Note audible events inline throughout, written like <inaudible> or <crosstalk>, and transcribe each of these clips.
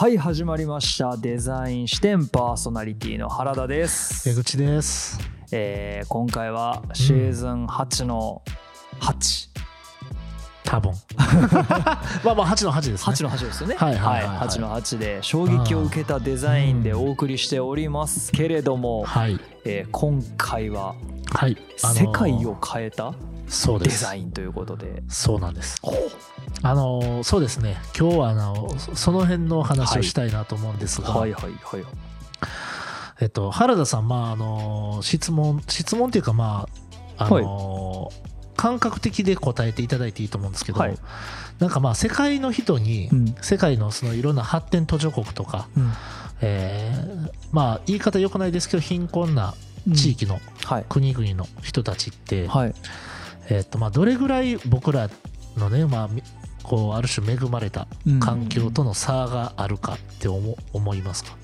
はい始まりましたデザイン視点パーソナリティの原田です江、口です。えー今回はシーズン8の8、多分。<laughs> まあまあ8の8ですね。8の8ですよねはいはいはいはい8の8で衝撃を受けたデザインでお送りしておりますけれども、はい。えー今回ははい。あのー世界を変えたデそうです。ザインということでそうなんです。あのーそうですね。今日はあのそその辺のお話をしたいなと思うんですが、はいはいはいえっと原田さんまああのー質問質問っていうかまああのー感覚的で答えていただいていいと思うんですけど、はいなんかまあ世界の人に、うん世界のそのいろんな発展途上国とか、うんえーまあ言い方良くないですけど貧困な地域のはい。国々の人たちって、はい。えっとまあどれぐらい僕らのね、まあ、みこうある種恵まれた環境との差があるかって思思いますか、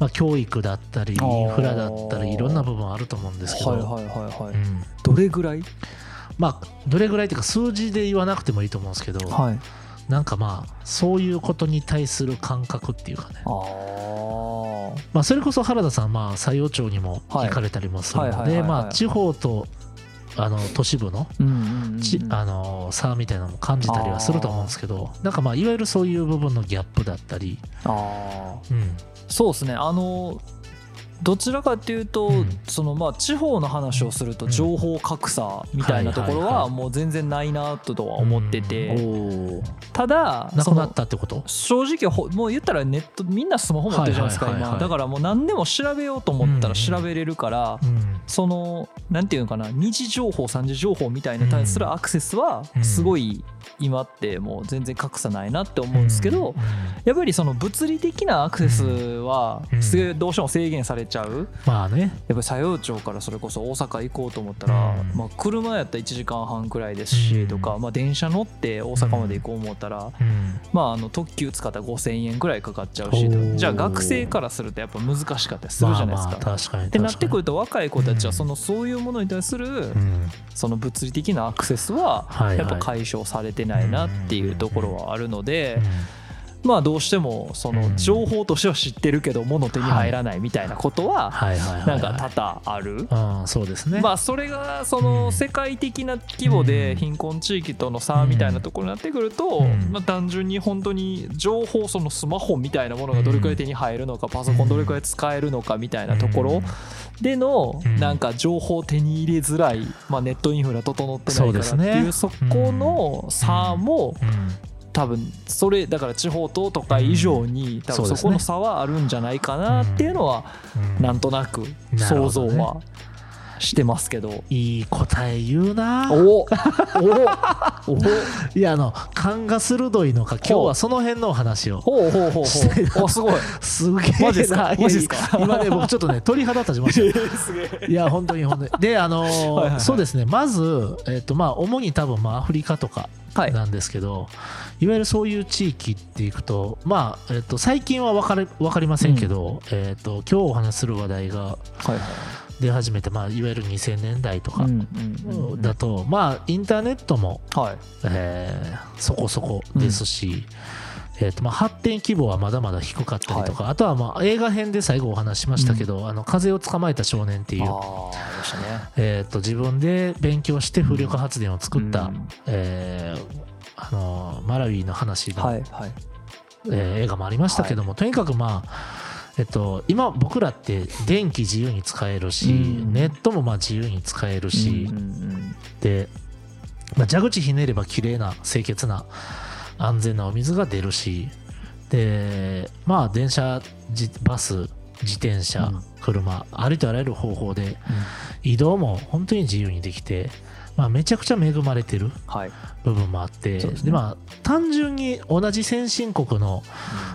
まあ、教育だったりインフラだったりいろんな部分あると思うんですけど、はいはいはいはい、うん。どれぐらい？まあどれぐらいっていうか数字で言わなくてもいいと思うんですけど、はい。なんかまあそういうことに対する感覚っていうかね、ああまあ、それこそ原田さんまあ採用庁にも行かれたりもするのでまあ地方とあの都市部のあの差みたいなのも感じたりはすると思うんですけどなんかまあいわゆるそういう部分のギャップだったり、あー。うん、そうですね。あのどちらかというと、うん。そのまあ地方の話をするとうん。情報格差みたいなところはもう全然ないなとは思ってて、ただなくなったってこと？正直ほもう言ったらネットみんなスマホ持ってるじゃないですか今。だからもう何でも調べようと思ったらうん。調べれるから、うん。そのなんていうのかな二次情報三次情報みたいな対するアクセスはうん。すごい今ってもう全然格差ないなって思うんですけど、うん。やっぱりその物理的なアクセスはうん。すごいどうしても制限されちゃう？まあね。やっぱり佐用町からそれこそ大阪行こうと思ったら、うん。まあ、車やったら1時間半くらいですし、うん。とか、まあ、電車乗って大阪まで行こう思ったら、うん。まあ、あの特急使ったら5000円くらいかかっちゃうしじゃあ学生からするとやっぱ難しかったりするじゃないですか。まあまあ確かにってなってくると、と若い子たちはうん。そのそういうものに対するうん。その物理的なアクセスはやっぱ解消されてないなっていうところはあるのでまあどうしてもその情報としては知ってるけど物手に入らないみたいなことはなんか多々ある。うん。そうですね。まあそれがそうん。の世界的な規模で貧困地域との差みたいなところになってくるとうん。まあ単純に本当に情報そのスマホみたいなものがどれくらい手に入るのかパソコンどれくらい使えるのかみたいなところでのうん。なんか情報を手に入れづらいまあネットインフラ整ってないからってそうですね。いうそこの差もうん多分それだから地方と都会以上に多分そこの差はあるんじゃないかなっていうのはうん。なんとなく想像はしてますけど。いい答え言うな。おおお。<laughs> いやあの勘が鋭いのか今日はその辺のお話をほうほうほうほう。おすごい。すげえな。マジっすか？マジっすか？今ね僕ちょっとね鳥肌立ちました <laughs> いや本当に本当に。であのーはいはいはい。そうですね。まずえっ、とまあ主に多分まあアフリカとかはい。なんですけど、い、わゆるそういう地域っていくとまあ、えっと最近は分かれ分かりませんけど、えっと今日お話しする話題がはいはい。出始めて、まあ、いわゆる2000年代とかうんうんうんだと、まあインターネットも、はい。えーそこそこですし、えーとまあ、発展規模はまだまだ低かったりとか、あとはまあ映画編で最後お話ししましたけど「あの風を捕まえた少年」っていう、ね。えー、と自分で勉強して風力発電を作った、うん。えーあのマラウィの話の、はいはい。えー映画もありましたけども、とにかくまあえっと、今僕らって電気自由に使えるし、うん。ネットもまあ自由に使えるし、うんうんで、まあ、蛇口ひねれば綺麗な清潔な安全なお水が出るしでまあ電車じバス自転車、うん。車ありとあらゆる方法で移動も本当に自由にできて、まあ、めちゃくちゃ恵まれてるはい。部分もあってそうですね。でまあ単純に同じ先進国の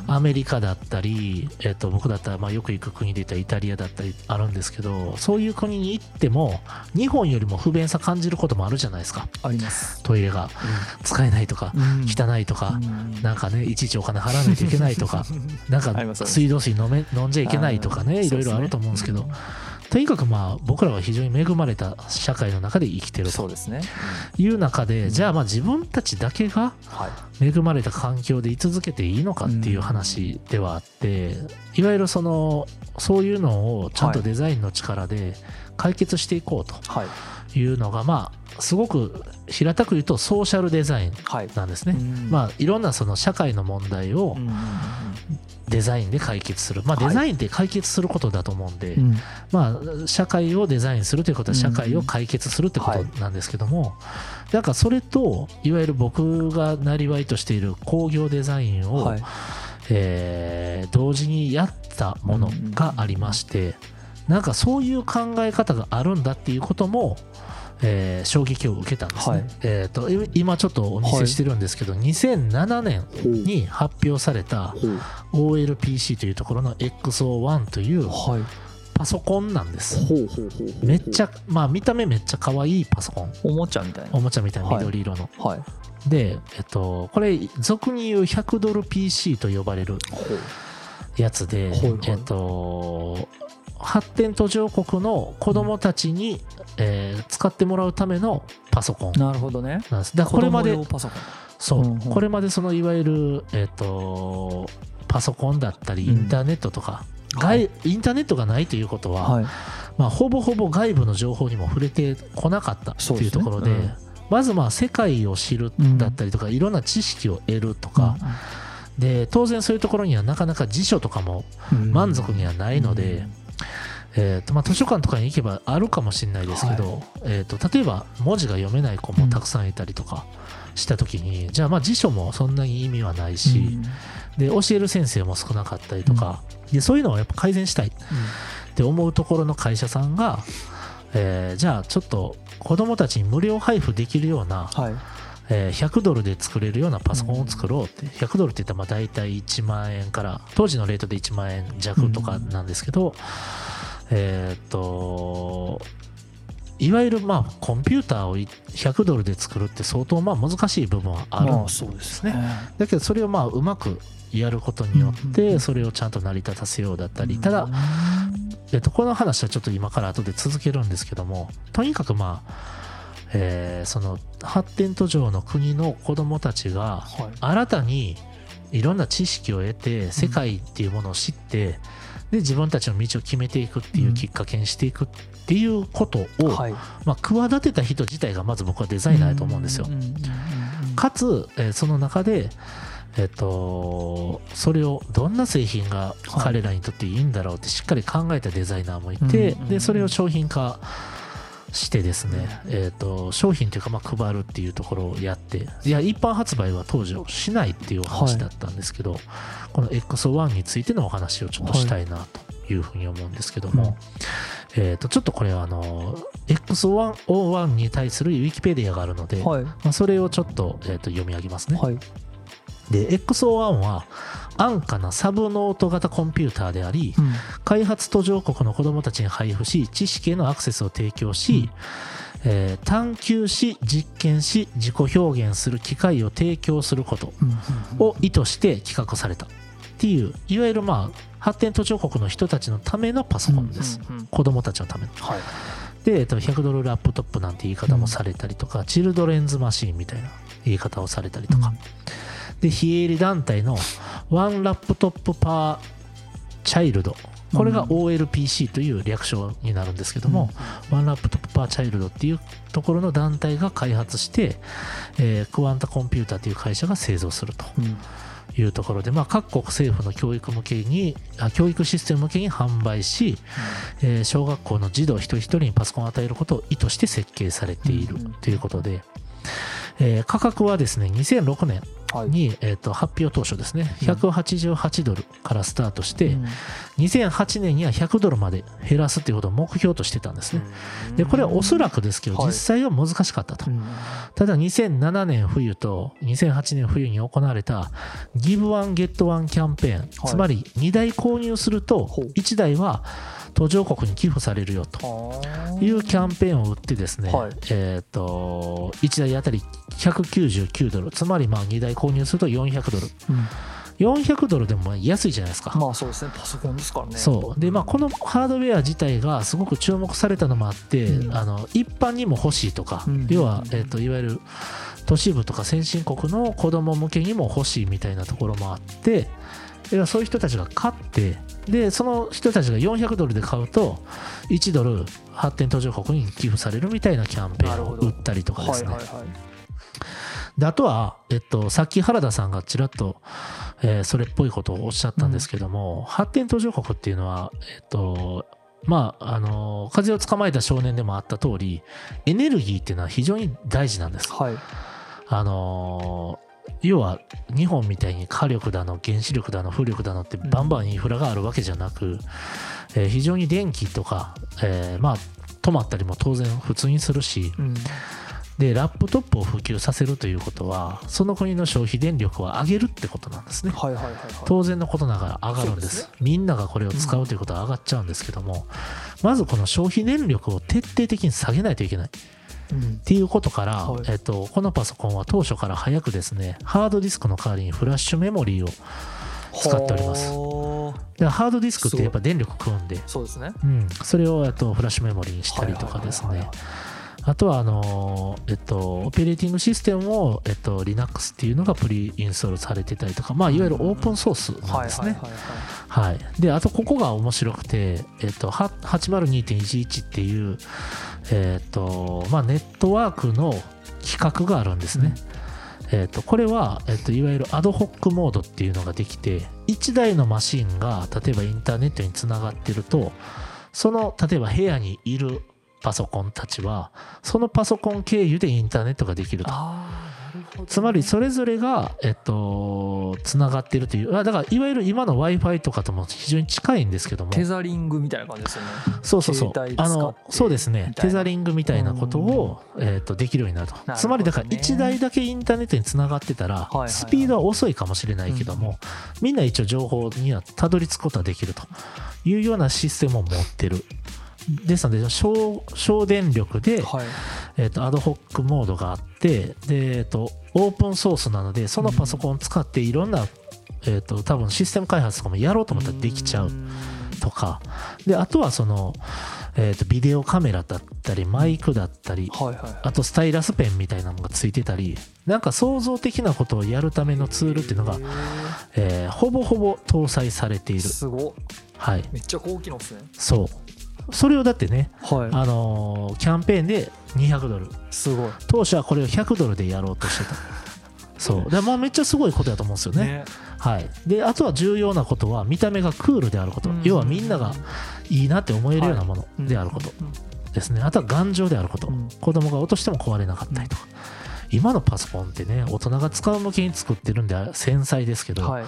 アメリカだったり、えっと僕だったらまあよく行く国で言ったらイタリアだったりあるんですけどそういう国に行っても日本よりも不便さ感じることもあるじゃないですか。あります。トイレが使えないとか、うん。汚いとか、うん。なんかねいちいちお金払わないといけないとか <laughs> なんか水道水飲め飲んじゃいけないとかねいろいろあると思うんですけど、とにかくまあ僕らは非常に恵まれた社会の中で生きてるとそうですね、いう中で、うん。じゃあまあ自分たちだけがはい。恵まれた環境で居続けていいのかっていう話ではあって、いわゆるそのそういうのをちゃんとデザインの力で解決していこうとはい。いうのがまあすごく平たく言うとソーシャルデザインはい。なんですね。うん。まあいろんなその社会の問題をデザインで解決する、まあ、はい。デザインって解決することだと思うんで、うん。まあ、社会をデザインするということはうん社会を解決するってことなんですけども、なんかそれといわゆる僕がなりわいとしている工業デザインを、はい。えー同時にやったものがありまして、なんかそういう考え方があるんだっていうことも、えー衝撃を受けたんですね、はい。えーとい今ちょっとお見せしてるんですけど、2007年ほうに発表された OLPC というところの XO1 というはい。パソコンなんです。ほうほうほうほうめっちゃまあ見た目めっちゃ可愛いパソコン。おもちゃみたいな。おもちゃみたいな緑色の、はい。でえっとこれ俗に言う100ドル PC と呼ばれるほう。やつで、はいはい。えっと発展途上国の子供たちに、えー使ってもらうためのパソコン。なるほどね。なんです。だこれまでそう、うんうん。これまでそのいわゆる、えっとパソコンだったりイうん。ンターネットとか、はい。外インターネットがないということは、はい。まあ、ほぼほぼ外部の情報にも触れてこなかったってそうですね。いうところでうん。まずまあ世界を知るだったりとか、いろんな知識を得るとか、で当然そういうところにはなかなか辞書とかもうん。満足にはないので、うんえーとまあ、図書館とかに行けばあるかもしれないですけど、えー、と例えば文字が読めない子もたくさんいたりとかした時に、じゃあまあ辞書もそんなに意味はないし、うん。で教える先生も少なかったりとか、でそういうのをやっぱ改善したい。って思うところの会社さん。が、えーじゃあちょっと子どもたちに無料配布できるような、はいえー100ドルで作れるようなパソコンを作ろうって、100ドルって言ったらまあ大体1万円から当時のレートで1万円弱とかなんですけど、えーっといわゆるまあコンピューターをい100ドルで作るって相当まあ難しい部分はある。んまあですそうですね。だけどそれをまあうまくやることによってん。それをちゃんと成り立たせようだったり。ただ、えっと、この話はちょっと今から後で続けるんですけどもとにかくまあ、えーその発展途上の国の子どもたちがはい。新たにいろんな知識を得て世界っていうものを知って、で自分たちの道を決めていくっていうきっかけにしていくっていうことを、はい。まあ、企てた人自体がまず僕はデザイナーだと思うんですよ。んんうんうん。かつ、えーその中で、えっとそれをどんな製品が彼らにとっていいんだろうってしっかり考えたデザイナーもいて、うんうん。でそれを商品化してですね、えっと商品というかまあ配るっていうところをやっていや一般発売は当時しないっていうお話だったんですけど、この XO1 についてのお話をちょっとしたいなというふうに思うんですけども、えっとちょっとこれはあの XO1 に対するウィキペディアがあるので、はい。まあ、それをちょっと,、えーと読み上げますね。はい。で XO1 は安価なサブノート型コンピューターでありうん。開発途上国の子どもたちに配布し知識へのアクセスを提供し、えー探求し実験し自己表現する機会を提供することうんを意図して企画されたっていういわゆるまあ発展途上国の人たちのためのパソコンです、うんうんうん子どもたちのための。はい。で、えっと、100ドルラップトップなんて言い方もされたりとか、チルドレンズマシーンみたいな言い方をされたりとか、で非営利団体のOne Laptop per Child。これがうん。OLPC という略称になるんですけども、 One Laptop per Child っていうところの団体が開発して、えー Quanta Computer という会社が製造するとうん。いうところで、まあ、各国政府の教育向けにあ教育システム向けに販売し、えー小学校の児童一人一人にパソコンを与えることを意図して設計されているうん。ということで、えー価格はですね2006年はい。に、えー、と発表当初ですね。うん。188ドルからスタートして、うん。2008年には100ドルまで減らすということを目標としてたんですね。でこれはおそらくですけどはい。実際は難しかったと。うん。ただ2007年冬と2008年冬に行われた Give One Get One キャンペーン、つまり2台購入するとほう。1台は途上国に寄付されるよとはいうキャンペーンを打ってですね、はい。えっ、と1台あたり199ドルつまりまあ2台購入すると400ドル。うん。400ドルでも安いじゃないですか。まあそうですね。パソコンですからね。そう。でまあ、このハードウェア自体がすごく注目されたのもあって、うん。あの一般にも欲しいとか、うん。要は、えー、といわゆる都市部とか先進国の子供向けにも欲しいみたいなところもあってでそういう人たちが買ってでその人たちが400ドルで買うと1ドル発展途上国に寄付されるみたいなキャンペーンを打ったりとかですね。はいはいはいであとは、えっと、さっき原田さんがちらっと、えーそれっぽいことをおっしゃったんですけども、発展途上国っていうのは、えっと、まあ、あの、風を捕まえた少年でもあった通り、エネルギーっていうのは非常に大事なんです。はいあの、要は日本みたいに火力だの原子力だの風力だのってバンバンインフラがあるわけじゃなく、えー非常に電気とか、えーまあ止まったりも当然普通にするし、うん。でラップトップを普及させるということはその国の消費電力を上げるってことなんですね。はいはいはいはい。当然のことながら上がるんです。そうですみんながこれを使うということは上がっちゃうんですけども、まずこの消費電力を徹底的に下げないといけない。っうん。ていうことから、はい。えっと、このパソコンは当初から早くですねハードディスクの代わりにフラッシュメモリーを使っております。ハードディスクってやっぱ電力食うんで。そうですね。うん、それをとフラッシュメモリーにしたりとかですね。あとはあのえっとオペレーティングシステムをえっと Linux っていうのがプリインストールされてたりとかまあいわゆるオープンソースなんですね。はいであとここが面白くてえっとは802.11っていうえっとまあネットワークの規格があるんですね、えっとこれは、えっといわゆるアドホックモードっていうのができて1台のマシンが例えばインターネットにつながってるとその例えば部屋にいるパソコンたちはそのパソコン経由でインターネットができるとつまりそれぞれが、えっと、つながっているというあだからいわゆる今の w i f i とかとも非常に近いんですけども。テザリングみたいな感じですよね。そうそうそう。あのそうですね。テザリングみたいなことを、えっとできるようになると。ね。つまりだから1台だけインターネットにつながってたら、はいはいスピードは遅いかもしれないけども、みんな一応情報にはたどり着くことはできるというようなシステムを持ってるですので省省電力で、はい。えっとアドホックモードがあってで、えっとオープンソースなのでそのパソコンを使っていろんな、えっと多分システム開発とかもやろうと思ったらできちゃうとか。であとはその、えー、とビデオカメラだったりマイクだったりはいはい。あとスタイラスペンみたいなのがついてたりなんか創造的なことをやるためのツールっていうのが、えーほぼほぼ搭載されている。すごっ。はい。めっちゃ高機能ですね。そうそれをだってね、はあのーキャンペーンで200ドル。いすごい。当初はこれを100ドルでやろうとしてた。<laughs> そう。でまあめっちゃすごいことだと思うんですよね。ね。はい、であとは重要なことは見た目がクールであること、うん。要はみんながいいなって思えるようなものであることですね、あとは頑丈であること、うん。子供が落としても壊れなかったりとか、今のパソコンってね大人が使う向けに作ってるんで繊細ですけど、はい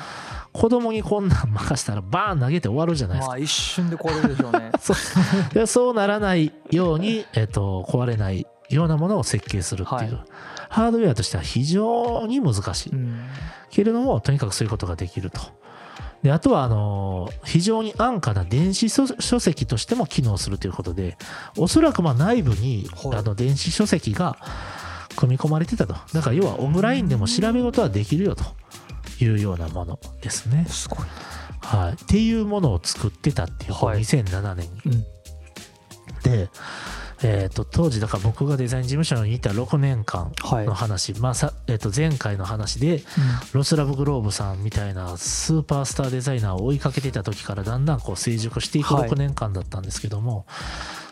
子供にこんなん任したらバーン投げて終わるじゃないですか、まあ一瞬で壊れるでしょうね。<laughs> そう。でそうならないように、えっと壊れないようなものを設計するっていう、はい。ハードウェアとしては非常に難しい、うん。けれどもとにかくそういうことができると。であとはあの非常に安価な電子書書籍としても機能するということでおそらくまあ内部にはい。あの電子書籍が組み込まれてたと。だから要はオフラインでも調べ事はできるよというようなものですね。すごい。はい、っていうものを作ってたっていう、はい。2007年に。うん。で、えー、と当時だから僕がデザイン事務所にいた6年間はい。の話、まあさえー、と前回の話でロスラブグローブさんみたいなスーパースターデザイナーを追いかけていた時からだんだんこう成熟していくはい。6年間だったんですけども、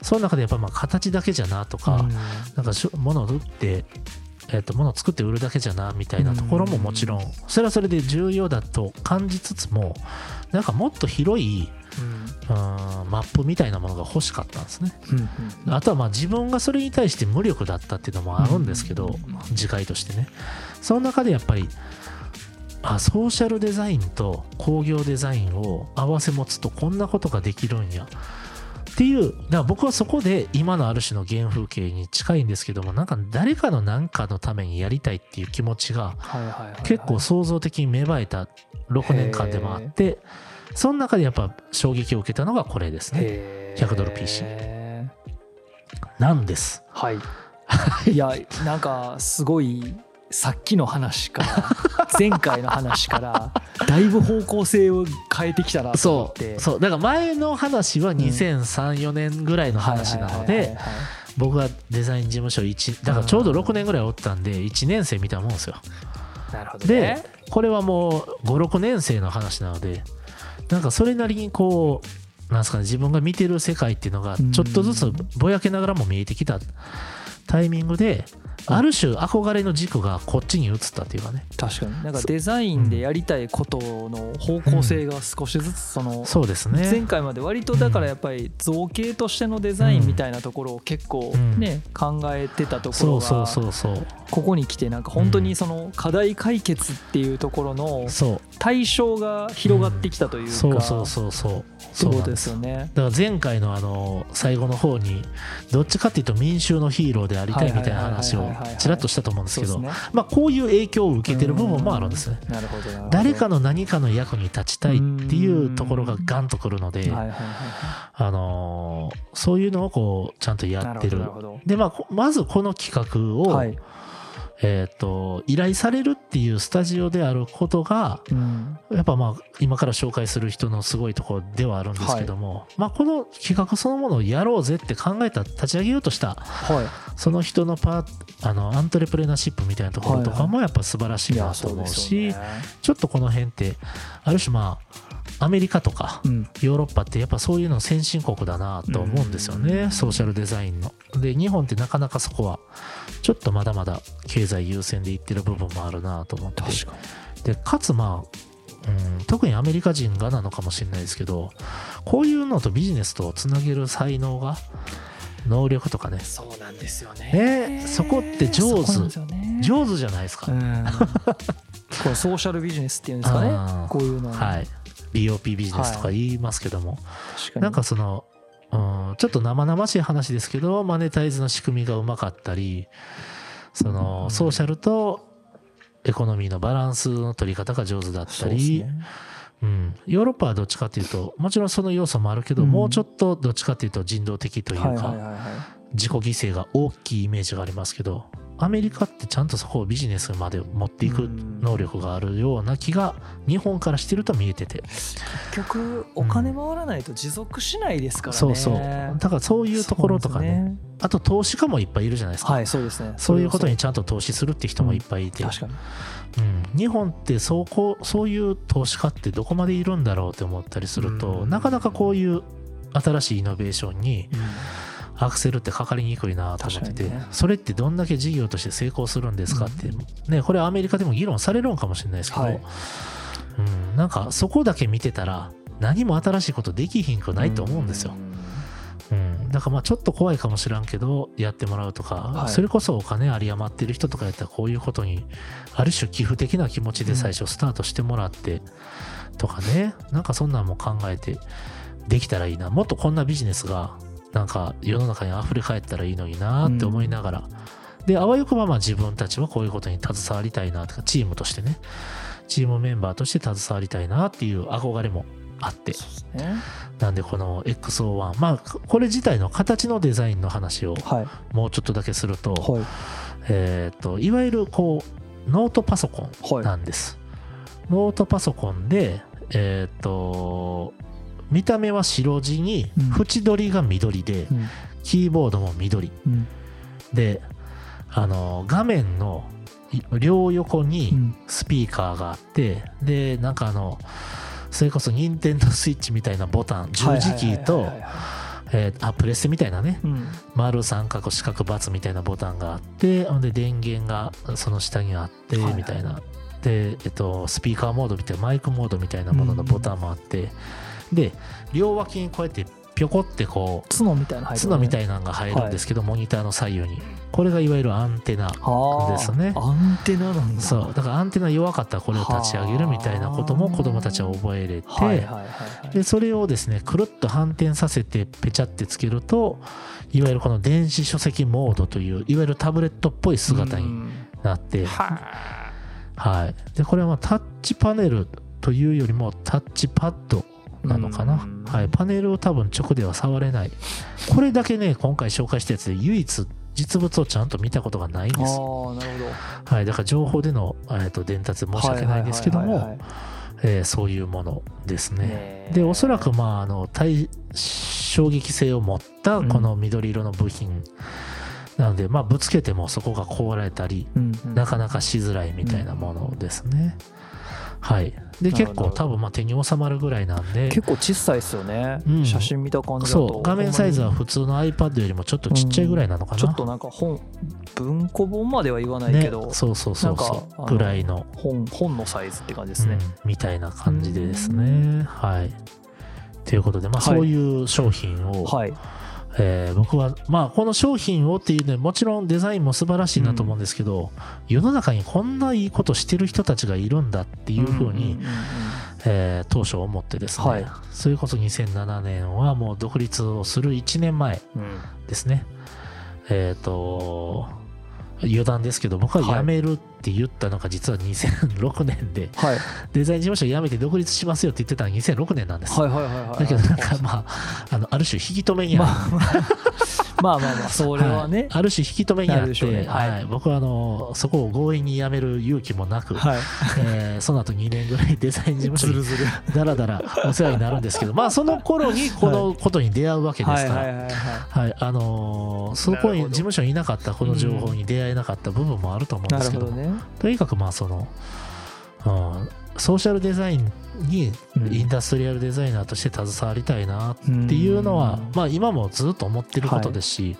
その中でやっぱまあ形だけじゃなとか、うん。なんかしょ物を売って、えー、と物を作って売るだけじゃなみたいなところももちろんそれはそれで重要だと感じつつもなんかもっと広いうん。マップみたいなものが欲しかったんですね。あとはまあ自分がそれに対して無力だったっていうのもあるんですけど、うん。次回としてね。その中でやっぱりあソーシャルデザインと工業デザインを合わせ持つとこんなことができるんやっていうだから僕はそこで今のある種の原風景に近いんですけどもなんか誰かの何かのためにやりたいっていう気持ちが結構創造的に芽生えた6年間でもあってその中でやっぱ衝撃を受けたのがこれですね。へー。100ドル PC なんです。はい。いやなんかすごいさっきの話から前回の話から <laughs> だいぶ方向性を変えてきたなと思そって。うそう。だから前の話は2003、4年ぐらいの話なので僕はデザイン事務所1だからちょうど6年ぐらいおったんで1年生みたいなもんですよ。なるほどでねこれはもう56年生の話なのでなんかそれなりにこうなんですかね自分が見てる世界っていうのがうんちょっとずつぼやけながらも見えてきたタイミングである種憧れの軸がこっちに移ったっていうかね。確かに。なんかデザインでやりたいことの方向性が少しずつそのそうですね。前回まで割とだからやっぱり造形としてのデザインみたいなところを結構ね考えてたところそうそうがそうそう。ここに来てなんか本当にその課題解決っていうところの対象が広がってきたというかそうそうそうそう。そうですすよ。ね。だから前回のあの最後の方にどっちかっていうと民衆のヒーローでありたいみたいな話をちらっとしたと思うんですけど。まあこういう影響を受けてる部分もあるんですね。誰かの何かの役に立ちたいっていうところがガンとくるので、あのーそういうのをこうちゃんとい。やってるでまあこまずこの企画を、ど。はい。えー、と依頼されるっていうスタジオであることがうん。やっぱまあ今から紹介する人のすごいところではあるんですけども、まあこの企画そのものをやろうぜって考えた立ち上げようとしたはその人のパーあのアントレプレナーシップみたいなところとかもやっぱ素晴らしい。いいなと思うし、すよね。ちょっとこの辺ってある種まあアメリカとかうん。ヨーロッパってやっぱそういうの先進国だなと思うんですよね、ソーシャルデザインの。で日本ってなかなかそこはちょっとまだまだ経済優先でいってる部分もあるなと思って確かに。でかつまあ、うん、特にアメリカ人がなのかもしれないですけどこういうのとビジネスとつなげる才能が能力とかねそうなんですよね。ねそこって上手ね上手じゃないですか、うん。<laughs> これソーシャルビジネスっていうんですかね。こういうの。はい。BOP ビジネスとか言いますけども、確かに。なんかその、うん、ちょっと生々しい話ですけどマネタイズの仕組みがうまかったりそのソーシャルとエコノミーのバランスの取り方が上手だったり、ね。うん、ヨーロッパはどっちかっていうともちろんその要素もあるけど、うんもうちょっとどっちかっていうと人道的というか。自己犠牲が大きいイメージがありますけどアメリカってちゃんとそこをビジネスまで持っていく能力があるような気が日本からしてると見えてて、結局お金回らないと持続しないですからね。そうそう。だからそういうところとかね。そうなんですよあと投資家もいっぱいいるじゃないですか、はい、そうですね。そういうことにちゃんと投資するって人もいっぱいいて、確か。に。うん、日本ってそうこうそういう投資家ってどこまでいるんだろうって思ったりすると、うん。なかなかこういう新しいイノベーションにアクセルってかかりにくいなと思ってて、ね。それってどんだけ事業として成功するんですかって、ね、これはアメリカでも議論されるんかもしれないですけど、はい。うん、なんかそこだけ見てたら何も新しいことできひんくないと思うんですよ。うん、だからまあちょっと怖いかもしらんけどやってもらうとか、はい。それこそお金有り余ってる人とかやったらこういうことにある種寄付的な気持ちで最初スタートしてもらってとかね、なんかそんなんも考えてできたらいいな。もっとこんなビジネスがなんか世の中に溢れ返ったらいいのになって思いながら、であわよくばまあ自分たちはこういうことに携わりたいなとかチームとしてねチームメンバーとして携わりたいなっていう憧れもあって。なんでこの XO1 まあこれ自体の形のデザインの話をはい。もうちょっとだけすると、はい。えっ、といわゆるこうノートパソコンはい。なんです、ノートパソコンでえっ、と見た目は白地にうん。縁取りが緑で、うん。キーボードも緑。うん。であの画面のい両横にうん。スピーカーがあってでなんかあのそれこそ任天堂スイッチみたいなボタン十字キーとはいはいはいはいえーあプレステみたいなねうん。丸三角四角×みたいなボタンがあってほんで電源がその下にあってはいはい。みたいな。で、えっと、スピーカーモードみたいなマイクモードみたいなもののボタンもあってで両脇にこうやってぴょこってこう角みたいなの入る角みたいいなのが入るんですけど、モニターの左右に。これがいわゆるアンテナなですね。アンテナなんだ。そう。だからアンテナ弱かったらこれを立ち上げるみたいなことも子どもたちは覚えれて、はいはいはいはい。でそれをですねくるっと反転させてペチャってつけるといわゆるこの電子書籍モードといういわゆるタブレットっぽい姿にうん。なって、ははい、でこれはまあタッチパネルというよりもタッチパッドなのかな。うん、はい、パネルを多分直では触れない。これだけね今回紹介したやつで唯一実物をちゃんと見たことがないんです。ーなるほど。はい、だから情報での、えー、と伝達申し訳ないんですけどもそういうものですね。でおそらくまああの対衝撃性を持ったこの緑色の部品。なので、まあぶつけてもそこが壊れたりうんうん。なかなかしづらいみたいなものですね。はい。で結構多分まあ手に収まるぐらいなんで。結構小さいですよね、うん。写真見た感じだと。そう。画面サイズは普通の iPad よりもちょっとちっちゃいぐらいなのかな。にちょっとなんか本文庫本までは言わないけど、ね、そうそうそうそう。ぐらいの。本本のサイズって感じですね、うん。みたいな感じでですね。はい。ということで、まあ、はい。そういう商品を、はいえー僕は、まあ、この商品をっていうね、もちろんデザインも素晴らしいなと思うんですけど、世の中にこんないいことしてる人たちがいるんだっていうふうに、んんん。えー当初思ってですね、はい。それこそ2007年はもう独立をする1年前うん。うんですね。えっ、と、余談ですけど、僕は辞めるって言ったのが実は2006年で、はい。デザイン事務所辞めて独立しますよって言ってたのは2006年なんです。はいはいはいはいだけどなんかまあ、あのある種引き止めにある、まあまあまあそれはね、い。ある種引き止めにあって、ね。はい。はい。僕はあのそこを強引に辞める勇気もなく、はい。えーその後2年ぐらいデザイン事務所にだらだらお世話になるんですけど、まあその頃にこのことに出会うわけですから、はいあのーそこに事務所にいなかったこの情報に出会えなかった部分もあると思うんですけどねとにかくまあその、うん、ソーシャルデザインにうんインダストリアルデザイナーとして携わりたいなっていうのは、まあ今もずっと思ってることですし、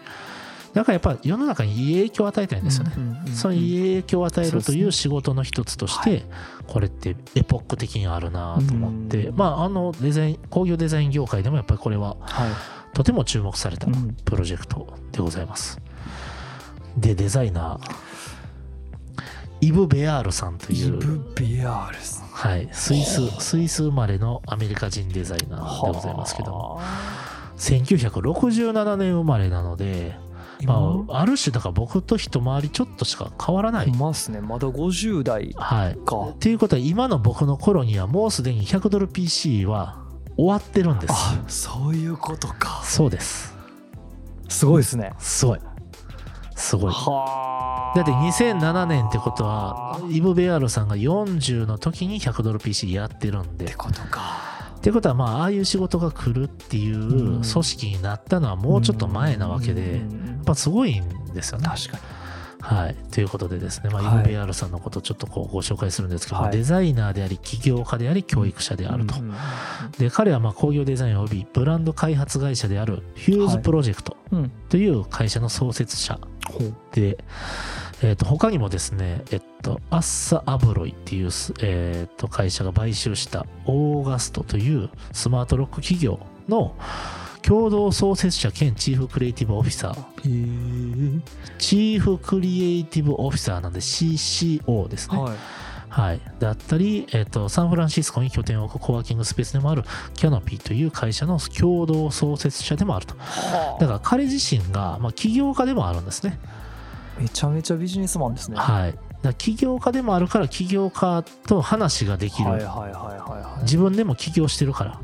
なんかやっぱ世の中にいい影響を与えたいんですよね。そういういい影響を与えるという仕事の一つとして、これってエポック的にあるなと思って、うん。まああのデザイン工業デザイン業界でもやっぱりこれははい。とても注目されたうん。プロジェクトでございます。でデザイナーイブ・ベアールさんとイいう、はい、スイススイス生まれのアメリカ人デザイナーでございますけども。1967年生まれなので、まあ、ある種だから僕と一回りちょっとしか変わらない。い。ますね。まだ50代はい、か。っていうことは今の僕の頃にはもうすでに100ドル PC は終わってるんです。あそういうことか。そうです。すごいですね。すごい。すごい。はだって2007年ってことはイブ・ベアールさんが40の時に100ドル PC やってるんで。ってことか。ってことはまあああいう仕事が来るっていう組織になったのはもうちょっと前なわけでやっぱすごいんですよね。確かに。はい、ということでですね、まあはい。イブ・ベアールさんのことをちょっとこうご紹介するんですけど、はい。デザイナーであり起業家であり教育者であると。うんで彼はまあ工業デザイン及びブランド開発会社であるフューズプロジェクトうん。という会社の創設者で、えー、と他にもですね、えっと、アッサ・アブロイっていうす、えー、と会社が買収したオーガストというスマートロック企業の共同創設者兼チーフクリエイティブオフィサー。チーフクリエイティブオフィサーなんで CCO ですね。はいはい、だったり、えっと、サンフランシスコに拠点を置くコワーキングスペースでもあるキャノピーという会社の共同創設者でもあると。はだから彼自身が、まあ、起業家でもあるんですね。あめちゃめちゃビジネスマンですねはい。起業家でもあるから起業家と話ができる。はいはいはいはいはい自分でも起業してるから。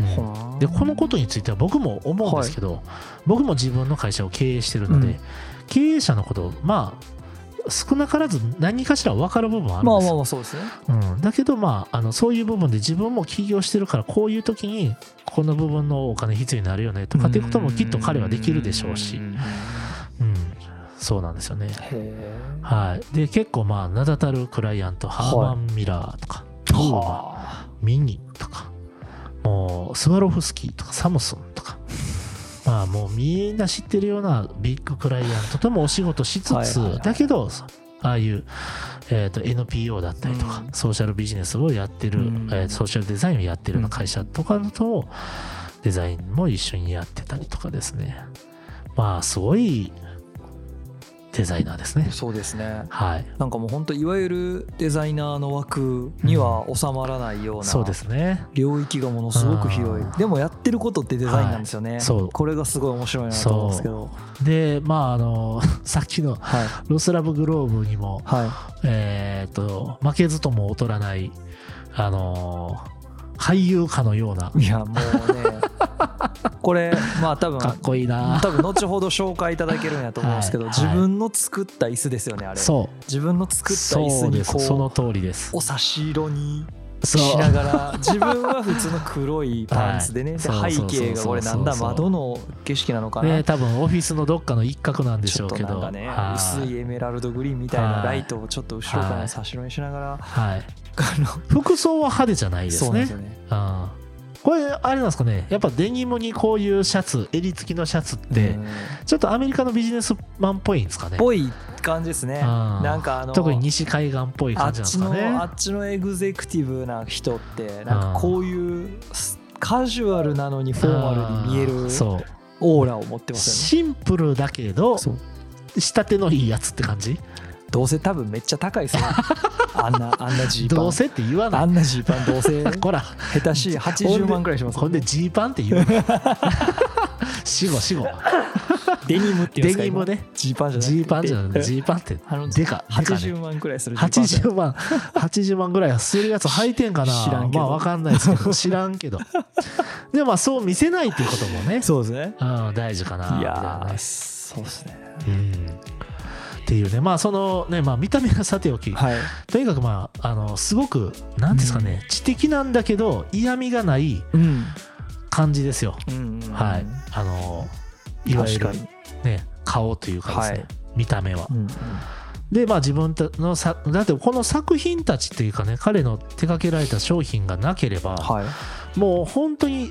うんはあでこのことについては僕も思うんですけど、僕も自分の会社を経営してるので、うん経営者のことまあ少なからず何かしら分かる部分はあるんまあですよ。まあまあそうですね。うん、だけどまああのそういう部分で自分も起業してるからこういう時にこの部分のお金必要になるよねとかっていうこともきっと彼はできるでしょうし。うん、そうなんですよね。はい、で結構まあ名だたるクライアントハーマン・ミラーとか、はミニとかもうスワロフスキーとかサムスンとかまあもうみんな知ってるようなビッグクライアントともお仕事しつつ、はいはいはい。だけどああいう、えー、と NPO だったりとか、うん。ソーシャルビジネスをやってる、うん。えーソーシャルデザインをやってるような会社とかとデザインも一緒にやってたりとかですね。まあすごいデザイナーですね。あそうですね。はい。なんかもう本当いわゆるデザイナーの枠には収まらないようなそうですね。領域がものすごく広い。でもやってることってデザインなんですよね、はい。そう。これがすごい面白いなと思うんですけど。でまああの <laughs> さっきのはい。ロスラブグローブにもはい。えー、と負けずとも劣らないあのー俳優かのような。いやもうね。<laughs> これまあ多分かっこいいな。多分後ほど紹介いただけるんやと思うんですけど、はい。自分の作った椅子ですよねあれ。そう。自分の作った椅子にです。そのこ通りです。うお差し色にしながら自分は普通の黒いパンツでね、<laughs> ではい背景がこれなんだ窓の景色なのかな、ね多分オフィスのどっかの一角なんでしちょっとょうけどなんかねはい。薄いエメラルドグリーンみたいなライトをちょっと後ろから差し色にしながら、服装は派手じゃないですね。そうなんですよね。うんこれあれなんですかね。やっぱデニムにこういうシャツ襟付きのシャツってうん。ちょっとアメリカのビジネスマンっぽいんですかね。ぽい感じですね。うんなんかあの特に西海岸っぽい感じなんですちかね。のあっちのエグゼクティブな人ってなんかこういうカジュアルなのにフォーマルに見えるオーラを持ってますよね。シンプルだけど仕立てのいいやつって感じ？どうせ多分めっちゃ高いですよ。<laughs> あんなあんなジーパン。どうせって言わない。あんなジーパンどうせ。<laughs> ほら。下手しい80万くらいしますほんでジーパンって言う <laughs> 死後死後デニムっていうんですかデニムね。ジーパンじゃなくて。ジーパンじゃなくてジーパンって。でかでかね。80万くらいするジーパン80万。80万ぐらいはするやつ履いてんかな？知らんけど。まあわかんないですけど。知らんけど。でもまあそう見せないっていうこともね。そうですね。うん大事かな。いやそうですね。うんっていうねまあそのねまあ見た目がさておき。はい。とにかくまああのすごくなんですかね、知的なんだけど嫌味がないうん感じですよ、うん。うんはい。あのいわゆるね顔というかですね、はい。見た目は。うんうん。でまあ自分のさだってこの作品たちっていうかね彼の手掛けられた商品がなければ、はい。もう本当に